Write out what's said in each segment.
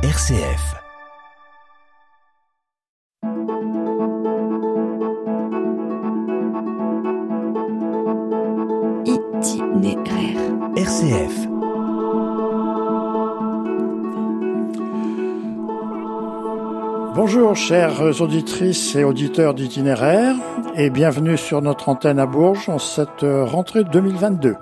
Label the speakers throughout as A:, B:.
A: RCF.
B: Itinéraire.
A: RCF.
C: Bonjour chères auditrices et auditeurs d'itinéraire et bienvenue sur notre antenne à Bourges en cette rentrée 2022.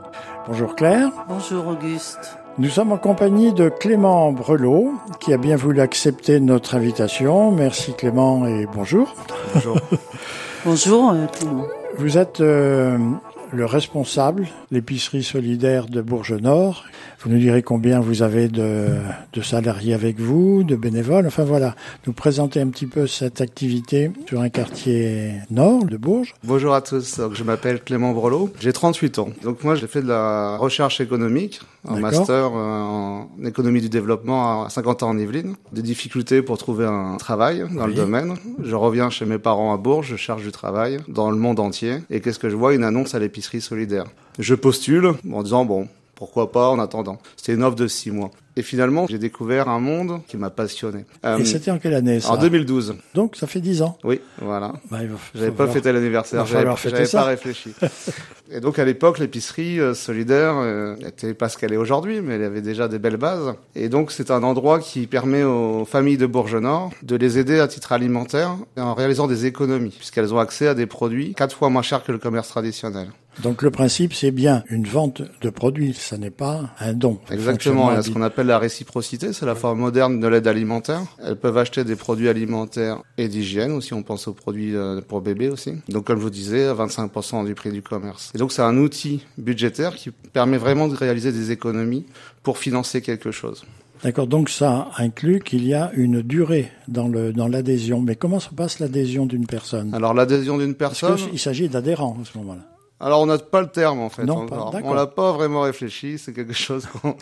C: Bonjour Claire.
D: Bonjour Auguste.
C: Nous sommes en compagnie de Clément Brelot qui a bien voulu accepter notre invitation. Merci Clément et bonjour.
E: Bonjour.
D: Bonjour euh, Clément.
C: Vous êtes euh, le responsable, l'épicerie solidaire de Bourges Nord. Vous nous direz combien vous avez de, de, salariés avec vous, de bénévoles. Enfin voilà, nous présenter un petit peu cette activité sur un quartier nord de Bourges.
E: Bonjour à tous, je m'appelle Clément Brelot, j'ai 38 ans. Donc moi j'ai fait de la recherche économique, un master euh, en économie du développement à 50 ans en Yvelines. Des difficultés pour trouver un travail dans
C: Oui.
E: le domaine. Je reviens chez mes parents à Bourges, je cherche du travail dans le monde entier. Et qu'est-ce que je vois? Une annonce à l'épicerie solidaire. Je postule en disant bon, pourquoi pas en attendant. C'était une offre de six mois. Et finalement, j'ai découvert un monde qui m'a passionné. Euh,
C: Et c'était en quelle année ça
E: en 2012.
C: Donc ça fait 10 ans.
E: Oui, voilà.
C: Bah,
E: J'avais pas fêté l'anniversaire,
C: Va
E: j'avais pas réfléchi. Et donc à l'époque, l'épicerie euh, solidaire euh, était pas ce qu'elle est aujourd'hui, mais elle avait déjà des belles bases. Et donc c'est un endroit qui permet aux familles de Bourges Nord de les aider à titre alimentaire en réalisant des économies, puisqu'elles ont accès à des produits quatre fois moins chers que le commerce traditionnel.
C: Donc le principe c'est bien une vente de produits, ça n'est pas un don.
E: Exactement, il y a ce qu'on appelle la réciprocité, c'est la forme moderne de l'aide alimentaire. Elles peuvent acheter des produits alimentaires et d'hygiène aussi, on pense aux produits euh, pour bébés aussi. Donc comme je vous disais, à 25% du prix du commerce. Et donc c'est un outil budgétaire qui permet vraiment de réaliser des économies pour financer quelque chose.
C: D'accord, donc ça inclut qu'il y a une durée dans le dans l'adhésion. Mais comment se passe l'adhésion d'une personne?
E: Alors l'adhésion d'une personne,
C: qu'il s'agit d'adhérents à ce moment-là.
E: alors on n'a pas le terme en fait.
C: Non, pas-
E: on l'a pas vraiment réfléchi, c'est quelque chose qu'on...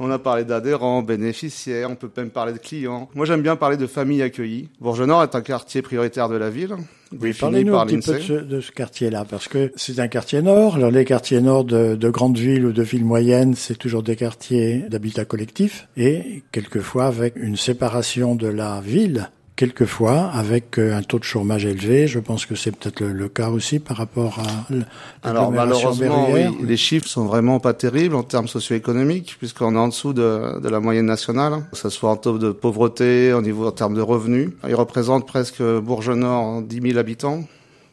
E: On a parlé d'adhérents, bénéficiaires, on peut même parler de clients. Moi, j'aime bien parler de familles accueillies. Bourges-Nord est un quartier prioritaire de la ville.
C: Oui, parlez-nous
E: par
C: un petit peu de
E: l'INSEE.
C: ce, de ce quartier-là, parce que c'est un quartier nord. Alors les quartiers nord de, de grandes villes ou de villes moyennes, c'est toujours des quartiers d'habitat collectif, et quelquefois avec une séparation de la ville, quelquefois avec euh, un taux de chômage élevé. Je pense que c'est peut-être le, le cas aussi par rapport à
E: Alors malheureusement, oui, les chiffres sont vraiment pas terribles en termes socio-économiques, puisqu'on est en dessous de, de la moyenne nationale, que ce soit en taux de pauvreté, au niveau en termes de revenus. Ils représentent presque Bourges-Nord 10 000 habitants.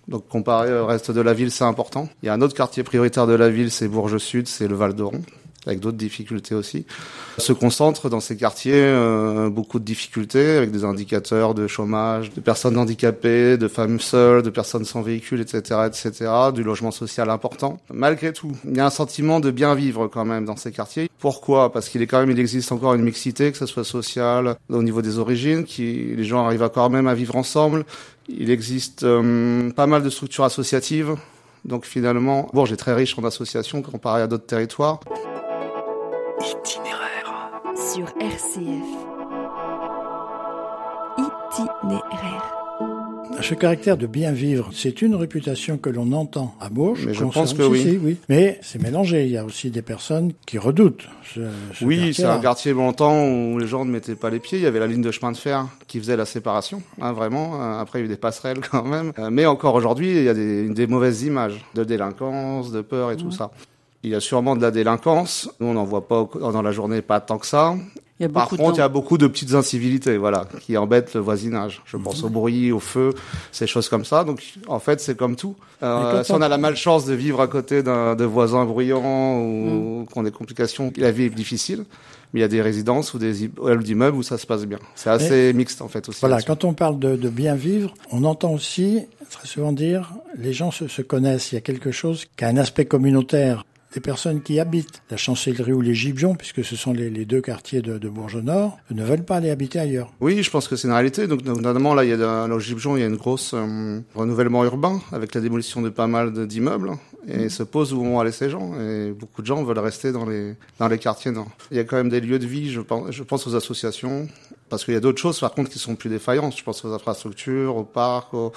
E: Donc comparé au reste de la ville, c'est important. Il y a un autre quartier prioritaire de la ville, c'est Bourges-Sud, c'est le Val d'Oron avec d'autres difficultés aussi, se concentrent dans ces quartiers euh, beaucoup de difficultés avec des indicateurs de chômage, de personnes handicapées, de femmes seules, de personnes sans véhicule, etc., etc., du logement social important. Malgré tout, il y a un sentiment de bien vivre quand même dans ces quartiers. Pourquoi? Parce qu'il est quand même, il existe encore une mixité, que ce soit sociale, au niveau des origines, qui les gens arrivent quand même à vivre ensemble. Il existe euh, pas mal de structures associatives. Donc finalement, Bourges est très riche en associations comparé à d'autres territoires.
A: Itinéraire.
B: Sur RCF. Itinéraire.
C: Ce caractère de bien vivre, c'est une réputation que l'on entend à Bourges.
E: Mais je pense que
C: si,
E: oui.
C: si, oui. Mais c'est mélangé. Il y a aussi des personnes qui redoutent ce, ce
E: Oui, c'est un quartier longtemps où les gens ne mettaient pas les pieds. Il y avait la ligne de chemin de fer qui faisait la séparation, hein, vraiment. Euh, Après, il y a eu des passerelles quand même. Euh, Mais encore aujourd'hui, il y a des, des mauvaises images de délinquance, de peur et tout ça. Il y a sûrement de la délinquance. Nous, on n'en voit pas dans la journée, pas tant que ça.
D: Il y a
E: Par contre, il y a beaucoup de petites incivilités, voilà, qui embêtent le voisinage. Je pense au bruit, au feu, ces choses comme ça. Donc, en fait, c'est comme tout. Euh, si on a la malchance de vivre à côté d'un de voisins bruyants ou qu'on a des complications, la vie est difficile. Mais il y a des résidences ou des immeubles d'immeubles où ça se passe bien. C'est assez mixte, en fait, aussi.
C: Voilà, quand on parle de, de bien vivre, on entend aussi très souvent dire les gens se, se connaissent. Il y a quelque chose qui a un aspect communautaire. Des personnes qui habitent la chancellerie ou les Gibions, puisque ce sont les, les deux quartiers de, de Bourges-Nord, ne veulent pas aller habiter ailleurs.
E: Oui, je pense que c'est une réalité. Donc, notamment, là, il y a dans Gibjon, il y a une grosse euh, renouvellement urbain avec la démolition de pas mal d'immeubles. Et se pose où vont aller ces gens. Et beaucoup de gens veulent rester dans les, dans les quartiers nord. Il y a quand même des lieux de vie, je pense, je pense aux associations. Parce qu'il y a d'autres choses, par contre, qui sont plus défaillantes. Je pense aux infrastructures, aux parcs, aux,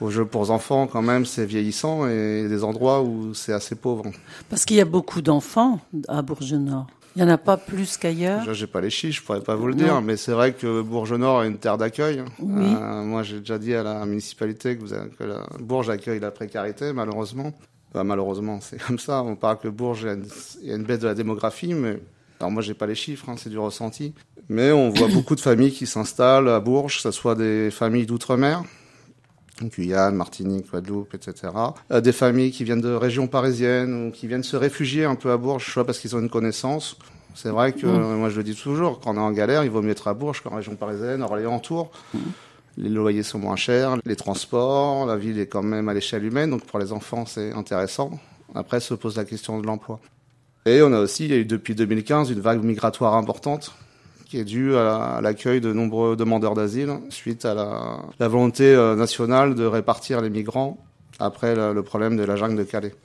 E: aux jeux pour enfants, quand même, c'est vieillissant et des endroits où c'est assez pauvre.
D: Parce qu'il y a beaucoup d'enfants à Bourges-Nord. Il n'y en a pas plus qu'ailleurs.
E: Déjà, j'ai pas les chiffres, je pourrais pas vous le dire, mais c'est vrai que Bourges-Nord est une terre d'accueil.
D: Oui.
E: Euh, moi, j'ai déjà dit à la municipalité que, vous avez- que la- Bourges accueille la précarité, malheureusement. Enfin, malheureusement, c'est comme ça. On parle que Bourges, il y a une, il y a une baisse de la démographie, mais alors moi, j'ai pas les chiffres, hein, c'est du ressenti. Mais on voit beaucoup de familles qui s'installent à Bourges, que ce soit des familles d'outre-mer, Guyane, Martinique, Guadeloupe, etc. Euh, des familles qui viennent de régions parisiennes ou qui viennent se réfugier un peu à Bourges, soit parce qu'ils ont une connaissance. C'est vrai que, euh, moi je le dis toujours, quand on est en galère, il vaut mieux être à Bourges qu'en région parisienne, Orléans, Tours. Les loyers sont moins chers, les transports, la ville est quand même à l'échelle humaine, donc pour les enfants c'est intéressant. Après se pose la question de l'emploi. Et on a aussi, il y a eu depuis 2015 une vague migratoire importante qui est due à l'accueil de nombreux demandeurs d'asile suite à la, la volonté euh, nationale de répartir les migrants après le, problème de la jungle de Calais.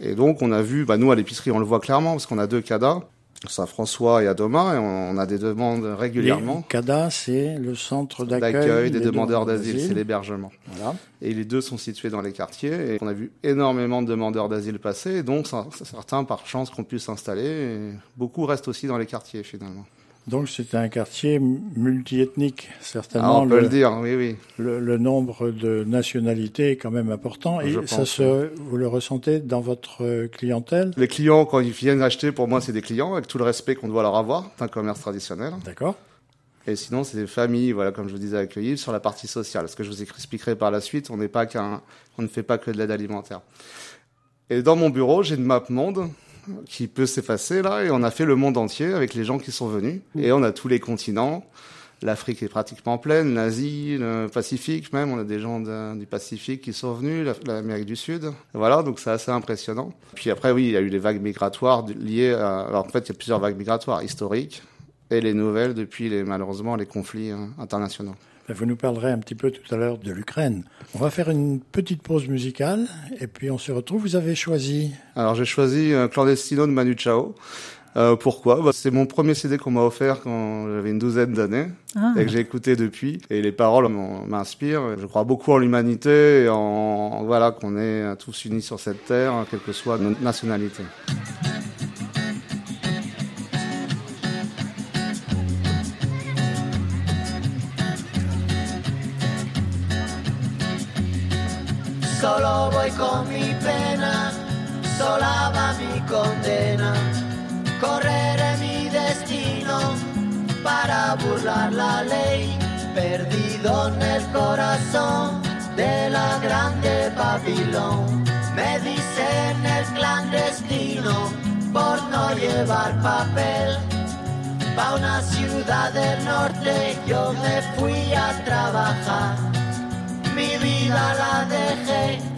E: Et donc on a vu, bah, nous à l'épicerie on le voit clairement parce qu'on a deux CADA, Saint-François et Adoma, et on, a des demandes régulièrement.
C: Les CADA, c'est le centre d'accueil
E: D'accueil des demandeurs d'asile, c'est l'hébergement.
C: Voilà.
E: Et les deux sont situés dans les quartiers. Et on a vu énormément de demandeurs d'asile passer. Et donc, certains, par chance, qu'on puisse s'installer. Beaucoup restent aussi dans les quartiers, finalement.
C: Donc c'est un quartier multiethnique,
E: Ah,
C: certainement.
E: on peut
C: le,
E: le dire, oui, oui.
C: le- le nombre de nationalités est quand même important. Et
E: Je
C: ça
E: pense,
C: se, vous le ressentez dans votre euh, clientèle?
E: Les clients, quand ils viennent acheter, pour moi, c'est des clients, avec tout le respect qu'on doit leur avoir. C'est un commerce traditionnel.
C: D'accord
E: Et sinon, c'est des familles, voilà, comme je vous disais, accueillies sur la partie sociale. Ce que je vous expliquerai par la suite, on n'est pas qu'un, on ne fait pas que de l'aide alimentaire. Et dans mon bureau, j'ai une map monde qui peut s'effacer là, et on a fait le monde entier avec les gens qui sont venus. Et on a tous les continents. L'Afrique est pratiquement pleine, l'Asie, le Pacifique même, on a des gens de- du Pacifique qui sont venus, la- l'Amérique du Sud. Voilà, donc c'est assez impressionnant. Puis après, oui, il y a eu les vagues migratoires liées à... Alors en fait, il y a plusieurs vagues migratoires historiques et les nouvelles depuis les, malheureusement les conflits hein, internationaux.
C: Ben, Vous nous parlerez un petit peu tout à l'heure de l'Ukraine. On va faire une petite pause musicale et puis on se retrouve. Vous avez choisi
E: Alors j'ai choisi euh, Clandestino de Manu Chao. Euh, pourquoi? Bah, C'est mon premier CD qu'on m'a offert quand j'avais une douzaine d'années
D: Ah.
E: et que j'ai écouté depuis. Et les paroles m'inspirent. Je crois beaucoup en l'humanité et en voilà qu'on est tous unis sur cette terre, quelle que soit notre nationalité.
A: Con mi pena, sola va mi condena. Correré mi destino para burlar la ley, perdido en el corazón de la grande Babilón. Me dicen el clandestino por no llevar papel. Pa' una ciudad del norte yo me fui a trabajar. Mi vida la dejé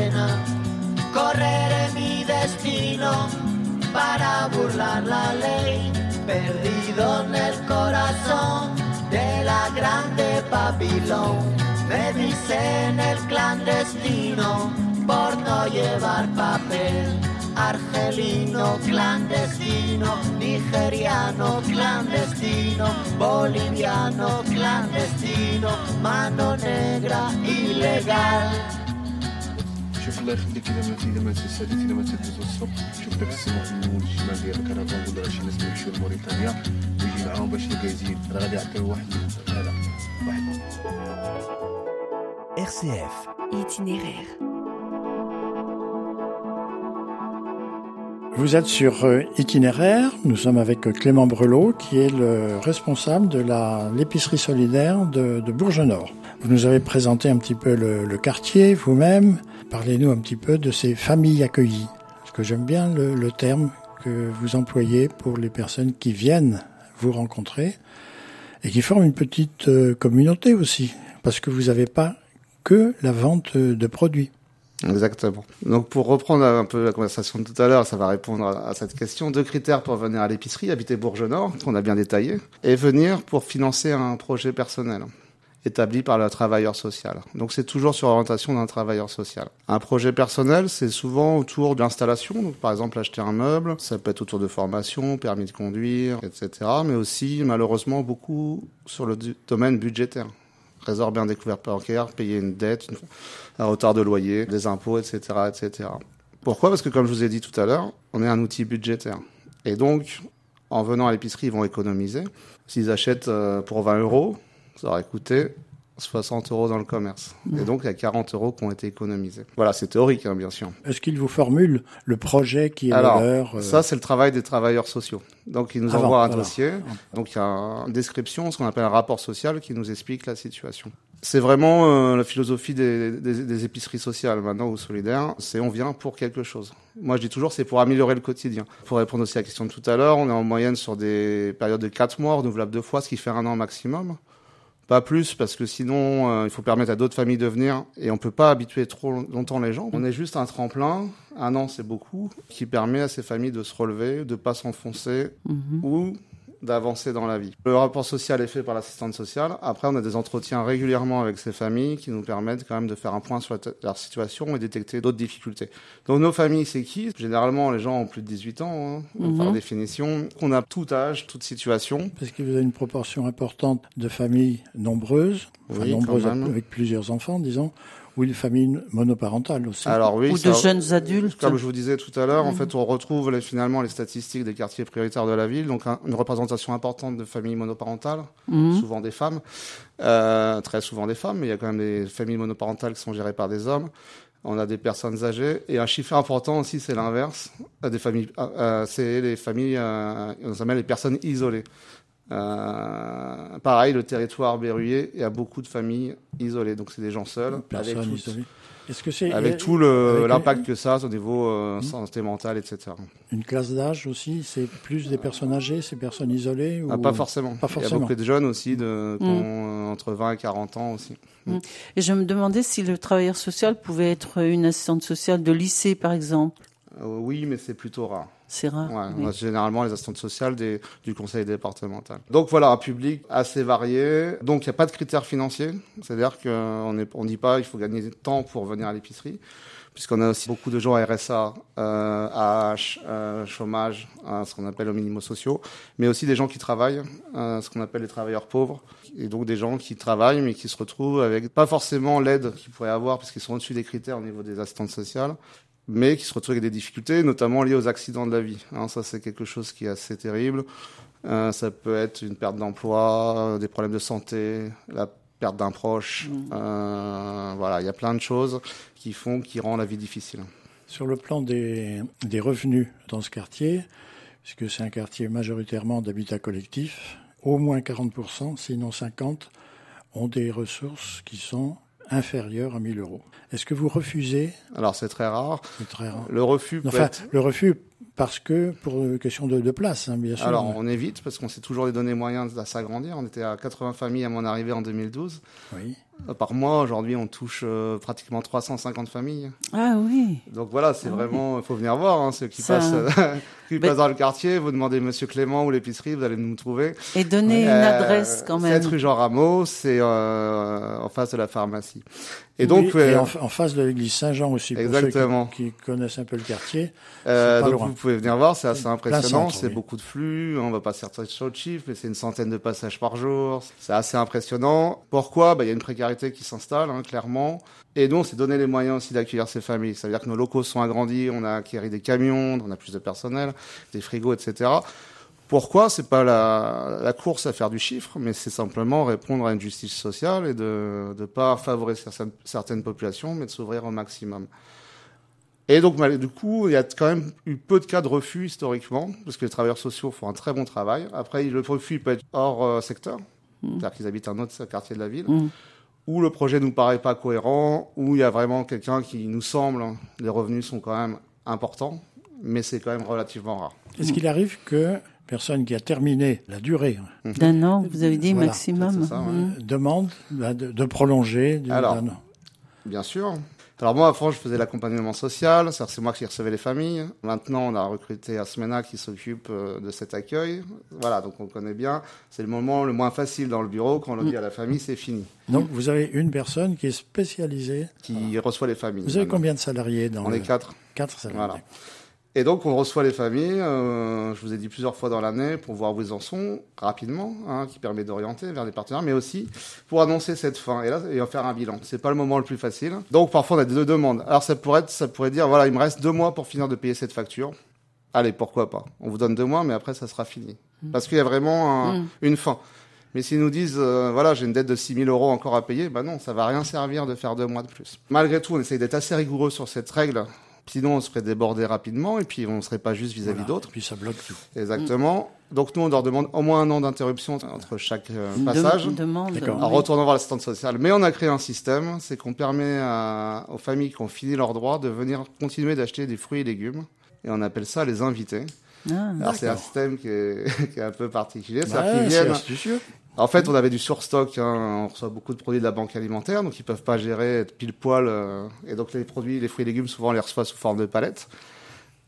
A: Para burlar la ley, perdido en el corazón de la grande Babilón. Me dicen el clandestino por no llevar papel. Argelino clandestino, nigeriano clandestino, boliviano clandestino, mano negra ilegal.
F: شوف الله يخليك اذا ما اذا ما تساليت اذا ما تدوز السوق شوف داك السماء في اليمين الشمال ديالك راه كنقول راه شي ناس يمشيو لموريتانيا ويجي معاهم باش يلقى يزيد راه غادي يعطيو واحد هذا واحد
B: RCF. Itinéraire.
C: Vous êtes sur euh, Itinéraire. Nous sommes avec Clément Brelot, qui est le responsable de la l'épicerie solidaire de, de Bourges-Nord. Vous nous avez présenté un petit peu le, le quartier vous-même. Parlez-nous un petit peu de ces familles accueillies. Parce que j'aime bien le, terme que vous employez pour les personnes qui viennent vous rencontrer et qui forment une petite euh, communauté aussi. Parce que vous n'avez pas que la vente de produits.
E: Exactement. Donc pour reprendre un peu la conversation de tout à l'heure, ça va répondre à, cette question. Deux critères pour venir à l'épicerie, habiter Bourges-Nord, qu'on a bien détaillé, et venir pour financer un projet personnel établi par le travailleur social. Donc c'est toujours sur l'orientation d'un travailleur social. Un projet personnel, c'est souvent autour de l'installation, donc par exemple acheter un meuble, ça peut être autour de formation, permis de conduire, etc. Mais aussi malheureusement beaucoup sur le domaine budgétaire. Résorber un découvert bancaire, payer une dette, un retard de loyer, des impôts, etc., etc. Pourquoi? Parce que comme je vous ai dit tout à l'heure, on est un outil budgétaire. Et donc, en venant à l'épicerie, ils vont économiser. S'ils achètent euh, pour 20 euros, ça aurait coûté 60 euros dans le commerce. Et donc, il y a 40 euros qui ont été économisés. Voilà, c'est théorique, hein, bien sûr.
C: Est-ce qu'ils vous formulent le projet qui est
E: Alors,
C: le leur euh,
E: ça, c'est le travail des travailleurs sociaux. Donc, ils nous
C: Avant,
E: envoient un
C: voilà.
E: dossier. Donc, il y a une description, ce qu'on appelle un rapport social qui nous explique la situation. C'est vraiment euh, la philosophie des, des- des épiceries sociales maintenant ou solidaires. C'est on vient pour quelque chose. Moi, je dis toujours, c'est pour améliorer le quotidien. Pour répondre aussi à la question de tout à l'heure, on est en moyenne sur des périodes de 4 mois, renouvelables deux fois, ce qui fait un an maximum. Pas plus, parce que sinon, euh, il faut permettre à d'autres familles de venir et on peut pas habituer trop long- longtemps les gens. On est juste un tremplin, un an c'est beaucoup, qui permet à ces familles de se relever, de pas s'enfoncer
D: Mhm.
E: ou d'avancer dans la vie. Le rapport social est fait par l'assistante sociale. Après, on a des entretiens régulièrement avec ces familles qui nous permettent quand même de faire un point sur leur situation et détecter d'autres difficultés. Donc nos familles, c'est qui? Généralement, les gens ont plus de 18 ans, hein,
D: Mhm.
E: par définition. On a tout âge, toute situation.
C: Parce que vous avez une proportion importante de familles nombreuses, enfin
E: Oui, quand
C: nombreuses
E: même.
C: avec plusieurs enfants, disons, ou une famille monoparentale aussi.
E: Alors oui,
D: Ou
E: ça-
D: de jeunes adultes.
E: Comme je vous disais tout à l'heure, en
D: Mhm.
E: fait, on retrouve les- finalement les statistiques des quartiers prioritaires de la ville, donc un- une représentation importante de familles monoparentales,
D: Mhm.
E: souvent des femmes, euh, très souvent des femmes, mais il y a quand même des familles monoparentales qui sont gérées par des hommes. On a des personnes âgées et un chiffre important aussi, c'est l'inverse, euh, des familles, euh, euh, c'est les familles, euh, on s'appelle les personnes isolées. Euh, pareil, le territoire berruyer, il y a beaucoup de familles isolées, donc c'est des gens seuls, avec
C: Personnes
E: tout,
C: isolées. Est-ce que c'est
E: avec tout l'impact que ça a au niveau euh,
C: Mhm.
E: santé mentale, etc.
C: une classe d'âge aussi C'est plus des personnes âgées, ces personnes isolées
E: Ah,
C: ou...
E: pas forcément.
C: Pas
E: Il y
C: forcément.
E: a beaucoup de jeunes aussi, de, qui
D: Mm.
E: ont, euh, entre 20 et 40 ans aussi.
D: Et je me demandais si le travailleur social pouvait être une assistante sociale de lycée, par exemple.
E: Euh, oui, mais c'est plutôt rare.
D: C'est rare.
E: Ouais, a généralement les assistantes sociales des, du conseil départemental. Donc voilà, un public assez varié. Donc il n'y a pas de critères financiers. C'est-à-dire qu'on ne on dit pas il faut gagner du temps pour venir à l'épicerie. Puisqu'on a aussi beaucoup de gens à RSA, euh, AH, euh, chômage, hein, ce qu'on appelle aux minimaux sociaux, mais aussi des gens qui travaillent, euh, ce qu'on appelle les travailleurs pauvres, et donc des gens qui travaillent mais qui se retrouvent avec pas forcément l'aide qu'ils pourraient avoir parce qu'ils sont au-dessus des critères au niveau des assistantes sociales, mais qui se retrouvent avec des difficultés, notamment liées aux accidents de la vie. Hein, ça, c'est quelque chose qui est assez terrible. Euh, ça peut être une perte d'emploi, euh, des problèmes de santé, la perte d'un proche. Euh, voilà, il y a plein de choses qui font, qui rendent la vie difficile.
C: Sur le plan des, des revenus dans ce quartier, puisque c'est un quartier majoritairement d'habitat collectif, au moins 40%, sinon 50%, ont des ressources qui sont inférieures à 1000 euros. Est-ce que vous refusez
E: Alors, c'est très rare.
C: C'est très rare.
E: Le refus
C: Enfin,
E: être...
C: le refus parce que, pour une question de, de place, hein, bien sûr.
E: Alors, on évite parce qu'on s'est toujours donné moyens de s'agrandir. On était à 80 familles à mon arrivée en 2012.
C: Oui.
E: Euh, Par mois, aujourd'hui, on touche euh, pratiquement 350 familles.
D: Ah oui.
E: Donc voilà, c'est
D: Ah
E: vraiment, il faut venir voir, hein, ceux qui
D: Ça-
E: passent, euh, qui
D: Mais-
E: passent dans le quartier, vous demandez Monsieur Clément ou l'épicerie, vous allez nous trouver.
D: Et donner une
E: Euh,
D: adresse quand même.
E: 7 rue Jean Rameau, c'est euh, en face de la pharmacie. Et donc,
C: Oui, et
E: euh,
C: en, en face de l'église Saint-Jean aussi, pour
E: Exactement.
C: ceux qui, qui connaissent un peu le quartier.
E: euh,
C: c'est pas
E: donc
C: loin.
E: Vous pouvez venir voir, c'est assez impressionnant, c'est
C: oui.
E: beaucoup de flux, on va pas sortir sur le chiffre, mais c'est une centaine de passages par jour, c'est assez impressionnant. Pourquoi? Bah, Il y a une précarité qui s'installe, hein, clairement. Et nous, on s'est donné les moyens aussi d'accueillir ces familles. Ça veut dire que nos locaux sont agrandis, on a acquis des camions, on a plus de personnel, des frigos, etc. Pourquoi? C'est pas la, la course à faire du chiffre, mais c'est simplement répondre à une justice sociale et de ne pas favoriser certaines, certaines populations, mais de s'ouvrir au maximum. Et donc, du coup, il y a quand même eu peu de cas de refus historiquement, parce que les travailleurs sociaux font un très bon travail. Après, le refus peut être hors euh, secteur, c'est-à-dire qu'ils habitent un autre quartier de la ville,
D: Mm.
E: où le projet nous paraît pas cohérent, où il y a vraiment quelqu'un qui nous semble, hein, les revenus sont quand même importants, mais c'est quand même relativement rare.
C: Est-ce qu'il arrive que personne qui a terminé la durée
D: D'un an, vous avez dit
C: Voilà,
D: maximum.
E: c'est ça, ouais.
D: Mm.
C: demande bah, de, de prolonger d'un an
E: Bien sûr. Alors moi, avant, je faisais l'accompagnement social, c'est moi qui recevais les familles. Maintenant, on a recruté Asmena qui s'occupe euh, de cet accueil. Voilà, donc on connaît bien. C'est le moment le moins facile dans le bureau quand on le dit à la famille, c'est fini.
C: Donc vous avez une personne qui est spécialisée.
E: Qui reçoit les familles.
C: Vous avez
E: maintenant.
C: combien de salariés dans
E: On
C: le...
E: est quatre.
C: Quatre salariés.
E: Voilà. Et donc, on reçoit les familles, euh, je vous ai dit plusieurs fois dans l'année, pour voir où ils en sont rapidement, hein, qui permet d'orienter vers des partenaires, mais aussi pour annoncer cette fin et là et en faire un bilan. C'est pas le moment le plus facile. Donc, parfois, on a des deux demandes. Alors, ça pourrait être, ça pourrait dire, voilà, il me reste deux mois pour finir de payer cette facture. Allez, pourquoi pas? On vous donne deux mois, mais après, ça sera fini. Parce qu'il y a vraiment un-
D: Mm.
E: une fin. Mais s'ils nous disent, euh, voilà, j'ai une dette de 6 000 euros encore à payer, bah non, ça va rien servir de faire deux mois de plus. Malgré tout, on essaye d'être assez rigoureux sur cette règle. Sinon, on serait débordé rapidement et puis on ne serait pas juste vis-à-vis
C: Voilà.
E: d'autres.
C: Et puis ça bloque tout.
E: Exactement. Donc nous, on leur demande au moins un an d'interruption entre chaque euh,
D: De-
E: passage.
D: demande.
C: D'accord.
E: En
D: oui.
E: retournant voir l'assistante sociale. Mais on a créé un système, c'est qu'on permet à- aux familles qui ont fini leurs droits de venir continuer d'acheter des fruits et légumes. Et on appelle ça les invités.
D: Ah.
E: Alors c'est un système qui est, qui est un peu particulier.
C: Ouais,
E: viennent, en fait, on avait du surstock. Hein, on reçoit beaucoup de produits de la banque alimentaire, donc ils peuvent pas gérer pile poil. euh, et donc les produits, les fruits et légumes, souvent on les reçoit sous forme de palettes.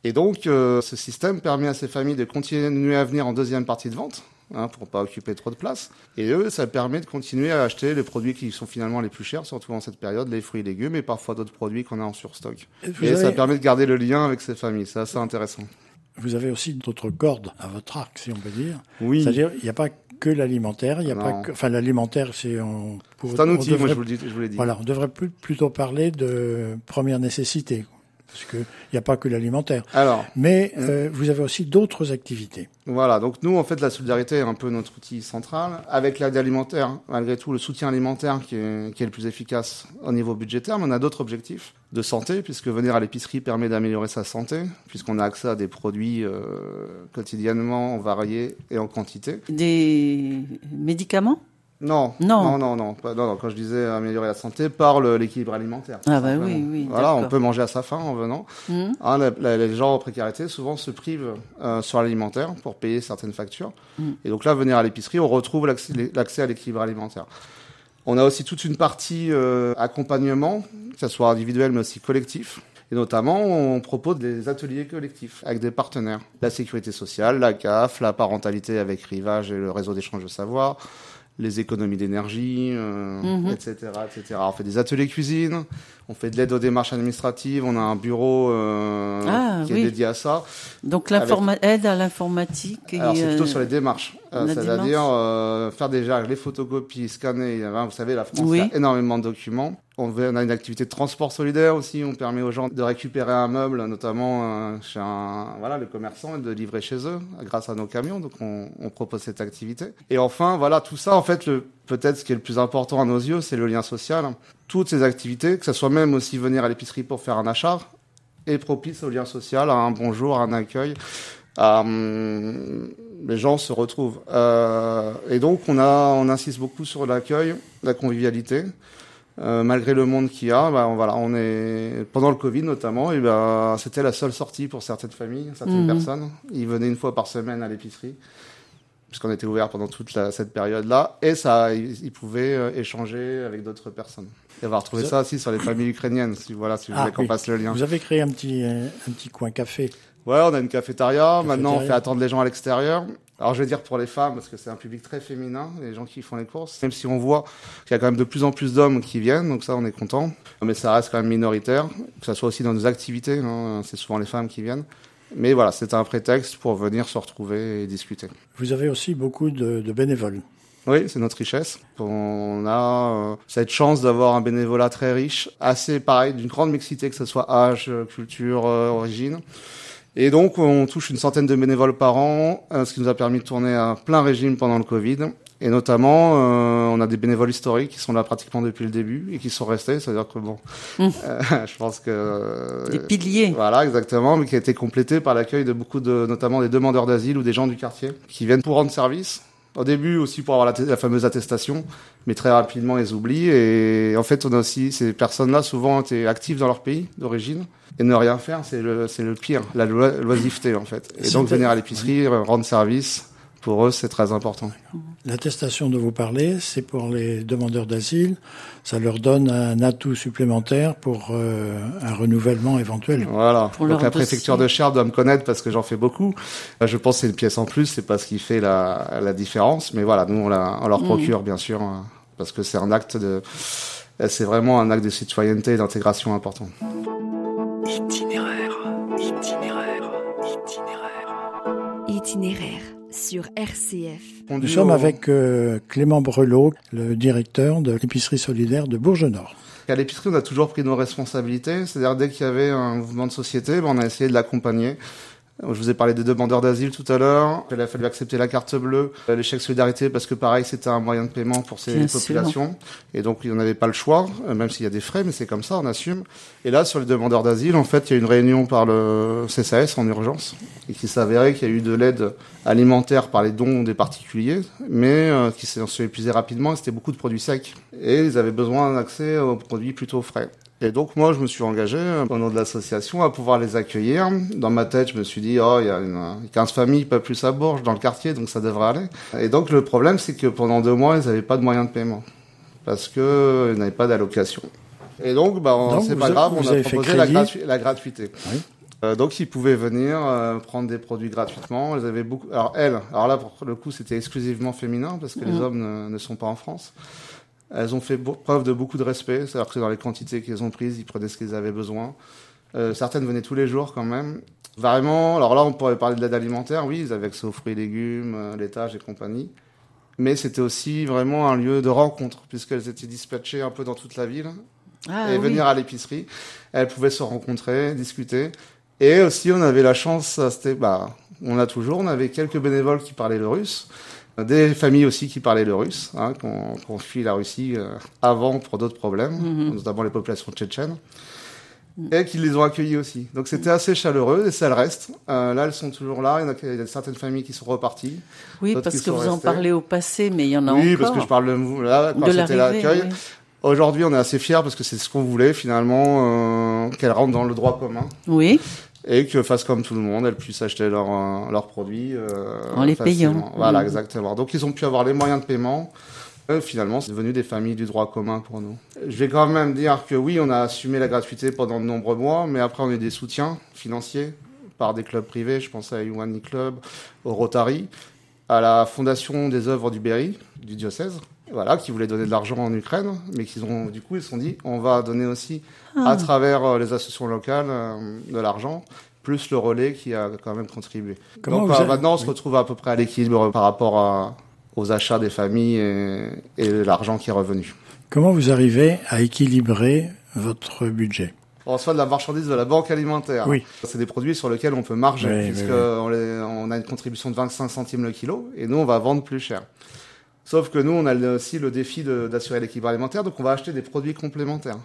E: Et donc, euh, ce système permet à ces familles de continuer à venir en deuxième partie de vente, hein, pour pas occuper trop de place. Et eux, ça permet de continuer à acheter les produits qui sont finalement les plus chers, surtout en cette période, les fruits et légumes, et parfois d'autres produits qu'on a en surstock. Et ça permet de garder le lien avec ces familles. C'est assez intéressant.
C: Vous avez aussi d'autres cordes à votre arc, si on peut dire.
E: Oui.
C: C'est-à-dire, il n'y a pas que l'alimentaire, il n'y a
E: Non.
C: pas que, enfin, l'alimentaire, c'est, on,
E: C'est un outil, moi je vous le dis, je vous l'ai dit.
C: Voilà, on devrait plus- plutôt parler de première nécessité, parce que il n'y a pas que l'alimentaire.
E: Alors,
C: Mais euh, vous avez aussi d'autres activités.
E: Voilà, donc nous, en fait, la solidarité est un peu notre outil central. Avec l'aide alimentaire, malgré tout, le soutien alimentaire qui est, qui est le plus efficace au niveau budgétaire, mais on a d'autres objectifs de santé, puisque venir à l'épicerie permet d'améliorer sa santé, puisqu'on a accès à des produits euh, quotidiennement variés et en quantité.
D: Des médicaments?
E: Non,
D: Non.
E: non, non, Quand je disais améliorer la santé, par l'équilibre alimentaire.
D: Ah bah
E: simplement.
D: oui, oui,
E: Voilà, on peut manger à sa faim en venant.
D: Hmm.
E: Hein, la- la- les gens en précarité souvent se privent euh, sur l'alimentaire pour payer certaines factures.
D: Mm.
E: Et donc là, venir à l'épicerie, on retrouve l'accès l'accès à l'équilibre alimentaire. On a aussi toute une partie euh, accompagnement, que ce soit individuel mais aussi collectif. Et notamment, on propose des ateliers collectifs avec des partenaires. La sécurité sociale, la CAF, la parentalité avec Rivage et le réseau d'échange de savoir, les économies d'énergie, euh,
D: Mhm.
E: etc., etc. On fait des ateliers cuisine, on fait de l'aide aux démarches administratives, on a un bureau euh,
D: Ah,
E: qui
D: oui.
E: est dédié à ça.
D: Donc l'informa- aide à l'informatique.
E: Alors c'est plutôt
D: euh,
E: sur les démarches, Euh, c'est-à-dire euh, faire déjà les photocopies, scanner. Hein, vous savez, la France
D: Oui.
E: a énormément de documents. On, a une activité de transport solidaire aussi. On permet aux gens de récupérer un meuble, notamment chez un, voilà, le commerçant, et de livrer chez eux grâce à nos camions. Donc on, on propose cette activité. Et enfin, voilà, tout ça, en fait, peut-être ce qui est le plus important à nos yeux, c'est le lien social. Toutes ces activités, que ce soit même aussi venir à l'épicerie pour faire un achat, est propice au lien social, à un bonjour, à un accueil. à, hum, les gens se retrouvent. Euh, et donc, on, a, on insiste beaucoup sur l'accueil, la convivialité. Euh, malgré le monde qu'il y a, bah, on, voilà, on est pendant le Covid notamment, et ben c'était la seule sortie pour certaines familles, certaines
D: Mhm.
E: personnes. Ils venaient une fois par semaine à l'épicerie, puisqu'on était ouvert pendant toute la- cette période-là, et ça, ils, ils pouvaient euh, échanger avec d'autres personnes. Et on va retrouver
C: Ça-
E: aussi sur les familles ukrainiennes, si voilà, si vous
C: Ah,
E: voulez qu'on
C: oui.
E: passe le lien.
C: Vous avez créé un petit, euh, un petit coin café.
E: Ouais, on a une cafétéria. Maintenant, on fait attendre les gens à l'extérieur. Alors, je vais dire pour les femmes, parce que c'est un public très féminin, les gens qui font les courses. Même si on voit qu'il y a quand même de plus en plus d'hommes qui viennent, donc ça, on est content. Mais ça reste quand même minoritaire, que ça soit aussi dans nos activités. hein, c'est souvent les femmes qui viennent. Mais voilà, c'est un prétexte pour venir se retrouver et discuter.
C: Vous avez aussi beaucoup de, de bénévoles.
E: Oui, c'est notre richesse. On a euh, cette chance d'avoir un bénévolat très riche, assez pareil, d'une grande mixité, que ce soit âge, euh, culture, euh, origine. Et donc, on touche une centaine de bénévoles par an, ce qui nous a permis de tourner à plein régime pendant le Covid. Et notamment, euh, on a des bénévoles historiques qui sont là pratiquement depuis le début et qui sont restés. C'est-à-dire que bon,
D: Mmh.
E: euh, je pense que euh,
D: Des piliers.
E: voilà, exactement, mais qui a été complété par l'accueil de beaucoup de, notamment des demandeurs d'asile ou des gens du quartier qui viennent pour rendre service. Au début aussi pour avoir la, la fameuse attestation, mais très rapidement ils oublient. Et en fait, on a aussi ces personnes-là souvent été actives dans leur pays d'origine et ne rien faire, c'est le, c'est le pire, la loi- l'oisiveté en fait. Et donc venir à l'épicerie, rendre service, pour eux c'est très important.
C: L'attestation dont vous parlez, c'est pour les demandeurs d'asile. Ça leur donne un atout supplémentaire pour euh, un renouvellement éventuel.
E: Voilà.
D: Pour
E: Donc la préfecture
D: dossier.
E: de Chartres doit me connaître parce que j'en fais beaucoup. Euh, Je pense que c'est une pièce en plus, c'est pas ce qui fait la, la différence. Mais voilà, nous on, la, on leur
D: Mm.
E: procure bien sûr euh, parce que c'est un acte de, c'est vraiment un acte de citoyenneté et d'intégration important.
B: Itinéraire, itinéraire, itinéraire. Itinéraire sur RCF.
C: Nous sommes avec euh, Clément Brelot, le directeur de l'épicerie solidaire de Bourges-Nord.
E: À l'épicerie, on a toujours pris nos responsabilités. C'est-à-dire, dès qu'il y avait un mouvement de société, ben, on a essayé de l'accompagner. Je vous ai parlé des demandeurs d'asile tout à l'heure. Il a fallu accepter la carte bleue, euh, l'échec solidarité, parce que pareil, c'était un moyen de paiement pour ces
D: Bien
E: populations. Et donc, il n'y en avait pas le choix, euh, même s'il y a des frais, mais c'est comme ça, on assume. Et là, sur les demandeurs d'asile, en fait, il y a eu une réunion par le CSAS en urgence, et qui s'avérait qu'il y a eu de l'aide alimentaire par les dons des particuliers, mais euh, qui s'est s'est épuisé rapidement, et c'était beaucoup de produits secs. Et ils avaient besoin d'accès aux produits plutôt frais. Et donc moi, je me suis engagé euh, au nom de l'association à pouvoir les accueillir. Dans ma tête, je me suis dit, oh, il y a une, 15 familles, pas plus à Bourges, dans le quartier, donc ça devrait aller. Et donc le problème, c'est que pendant deux mois, ils n'avaient pas de moyens de paiement parce que euh, n'avaient pas d'allocation. Et donc, bah, c'est pas grave, on a proposé la,
C: crédit.
E: gratu- la gratuité.
C: Oui.
E: Euh, donc ils pouvaient venir euh, prendre des produits gratuitement. Elles avaient beaucoup. Alors elles, alors là pour le coup c'était exclusivement féminin parce que les
D: Mhm.
E: hommes ne, ne sont pas en France. Elles ont fait preuve de beaucoup de respect, c'est-à-dire que dans les quantités qu'elles ont prises, ils prenaient ce qu'ils avaient besoin. Euh, certaines venaient tous les jours quand même. Vraiment, alors là on pourrait parler de l'aide alimentaire, oui, ils avaient accès aux fruits et légumes, euh, laitage et compagnie. Mais c'était aussi vraiment un lieu de rencontre, puisqu'elles étaient dispatchées un peu dans toute la ville
D: Ah,
E: et
D: oui.
E: venir à l'épicerie. Elles pouvaient se rencontrer, discuter. Et aussi, on avait la chance, c'était, bah, on a toujours, on avait quelques bénévoles qui parlaient le russe, des familles aussi qui parlaient le russe, hein, qu'on fui la Russie euh, avant pour d'autres problèmes,
D: Mhm.
E: notamment les populations tchétchènes, et qui les ont accueillis aussi. Donc c'était assez chaleureux et ça le reste. Euh, là, elles sont toujours là. Il y, a, il y a certaines familles qui sont reparties.
D: Oui, parce que vous en parlez au passé, mais il y en a
E: oui,
D: encore.
E: parce que je parle de vous là quand c'était l'accueil.
D: oui.
E: Aujourd'hui, on est assez fiers parce que c'est ce qu'on voulait finalement, euh, qu'elles rentrent dans le droit commun
D: Oui,
E: et que fassent comme tout le monde, elles puissent acheter leurs euh, leurs produits euh,
D: En les
E: facilement.
D: payant.
E: Voilà,
D: Mhm.
E: exactement. Donc ils ont pu avoir les moyens de paiement. Euh, finalement, c'est devenu des familles du droit commun pour nous. Je vais quand même dire que oui, on a assumé la gratuité pendant de nombreux mois, mais après on a eu des soutiens financiers par des clubs privés. Je pense à Iwani Club, au Rotary, à la Fondation des œuvres du Berry, du diocèse. Voilà, qui voulaient donner de l'argent en Ukraine, mais qu'ils ont, du coup, ils se sont dit, on va donner aussi
D: Ah.
E: à travers euh, les associations locales euh, de l'argent, plus le relais qui a quand même contribué.
C: Comment
E: Donc euh,
C: avez-
E: maintenant, on se retrouve à peu près à l'équilibre par rapport à- aux achats des familles et, et l'argent qui est revenu.
C: Comment vous arrivez à équilibrer votre budget?
E: On reçoit de la marchandise de la banque alimentaire.
C: Oui.
E: C'est des produits sur lesquels on peut marger,
C: Oui, oui,
E: puisque
C: oui.
E: On, les- on a une contribution de 25 centimes le kilo, et nous, on va vendre plus cher. Sauf que nous, on a aussi le défi d'assurer l'équilibre alimentaire, donc on va acheter des produits complémentaires.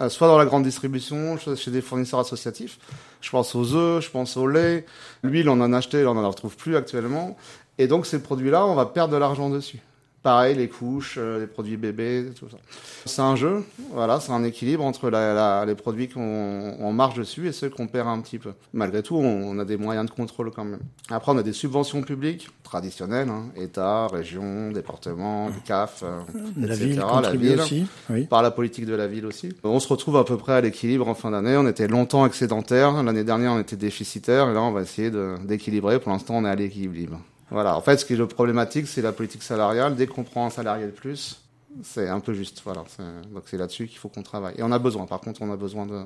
E: Euh, soit dans la grande distribution, soit chez des fournisseurs associatifs. Je pense aux œufs, je pense au lait. L'huile, on en a acheté, on n'en retrouve plus actuellement. Et donc, ces produits-là, on va perdre de l'argent dessus. Pareil, les couches, euh, les produits bébés, tout ça. C'est un jeu, voilà, c'est un équilibre entre la- la- les produits qu'on on marche dessus et ceux qu'on perd un petit peu. Malgré tout, on, on a des moyens de contrôle quand même. Après, on a des subventions publiques traditionnelles, hein, État, région, département, CAF, euh,
C: La
E: etc.,
C: ville
E: la ville
C: aussi Oui.
E: par la politique de la ville aussi. On se retrouve à peu près à l'équilibre en fin d'année. On était longtemps excédentaire. L'année dernière, on était déficitaire. Et là, on va essayer d'équilibrer. Pour l'instant, on est à l'équilibre. Voilà. En fait, ce qui est le problématique, c'est la politique salariale. Dès qu'on prend un salarié de plus, c'est un peu juste. Voilà. Donc c'est là-dessus qu'il faut qu'on travaille. Et on a besoin. Par contre, on a besoin de,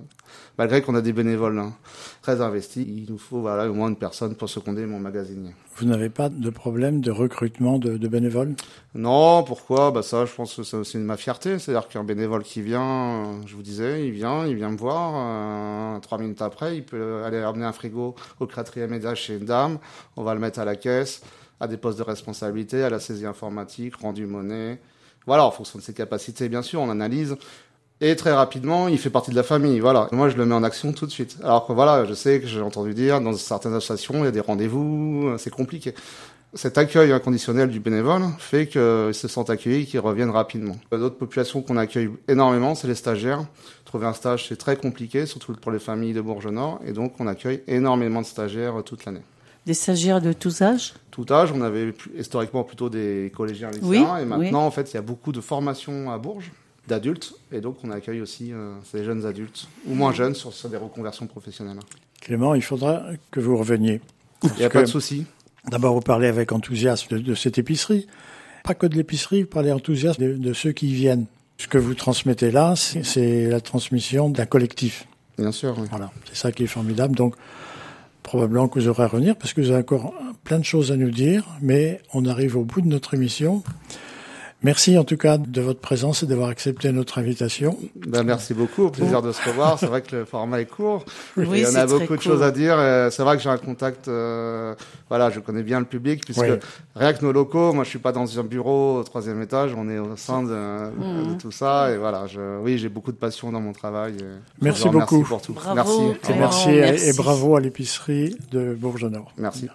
E: malgré qu'on a des bénévoles hein, très investis, il nous faut voilà au moins une personne pour seconder mon magasinier.
C: Vous n'avez pas de problème de recrutement de, bénévoles?
E: Non. Pourquoi? Bah ça, je pense que c'est aussi ma fierté. C'est-à-dire qu'un bénévole qui vient, je vous disais, il vient, il vient me voir. Euh, trois minutes après, il peut aller ramener un frigo au quatrième étage chez une dame. On va le mettre à la caisse à des postes de responsabilité, à la saisie informatique, rendu monnaie, voilà, en fonction de ses capacités, bien sûr, on analyse. Et très rapidement, il fait partie de la famille. Voilà. Moi, je le mets en action tout de suite. Alors que voilà, je sais que j'ai entendu dire dans certaines associations, il y a des rendez-vous, c'est compliqué. Cet accueil inconditionnel du bénévole fait qu'ils se sentent accueillis qu'ils reviennent rapidement. D'autres populations qu'on accueille énormément, c'est les stagiaires. Trouver un stage, c'est très compliqué, surtout pour les familles de Bourges-Nord. Et donc, on accueille énormément de stagiaires toute l'année.
D: Des stagiaires de tous âges
E: Tout âge. On avait historiquement plutôt des collégiens lycéens. et maintenant, en fait, il y a beaucoup de formations à Bourges d'adultes. Et donc, on accueille aussi euh, ces jeunes adultes, ou moins jeunes, sur, des reconversions professionnelles.
C: Clément, il faudra que vous reveniez.
E: Il n'y a pas de souci.
C: D'abord, vous parlez avec enthousiasme de, cette épicerie. Pas que de l'épicerie, vous parlez enthousiasme de, de ceux qui y viennent. Ce que vous transmettez là, c'est la transmission d'un collectif.
E: Bien sûr. Oui.
C: Voilà, c'est ça qui est formidable. Donc, probablement que vous aurez à revenir parce que vous avez encore plein de choses à nous dire, mais on arrive au bout de notre émission. Merci en tout cas de votre présence et d'avoir accepté notre invitation.
E: Ben, merci beaucoup, au plaisir de se revoir. C'est vrai que le format est court. Oui, on a beaucoup de choses à dire. C'est vrai que j'ai un contact, euh, voilà, je connais bien le public puisque rien que nos locaux, moi je suis pas dans un bureau au troisième étage, on est au sein de, mmh. tout ça et voilà, je, oui, j'ai beaucoup de passion dans mon travail.
C: merci beaucoup.
E: pour tout.
D: merci.
C: Et merci, et bravo à l'épicerie de Bourges-Nord.
E: Merci.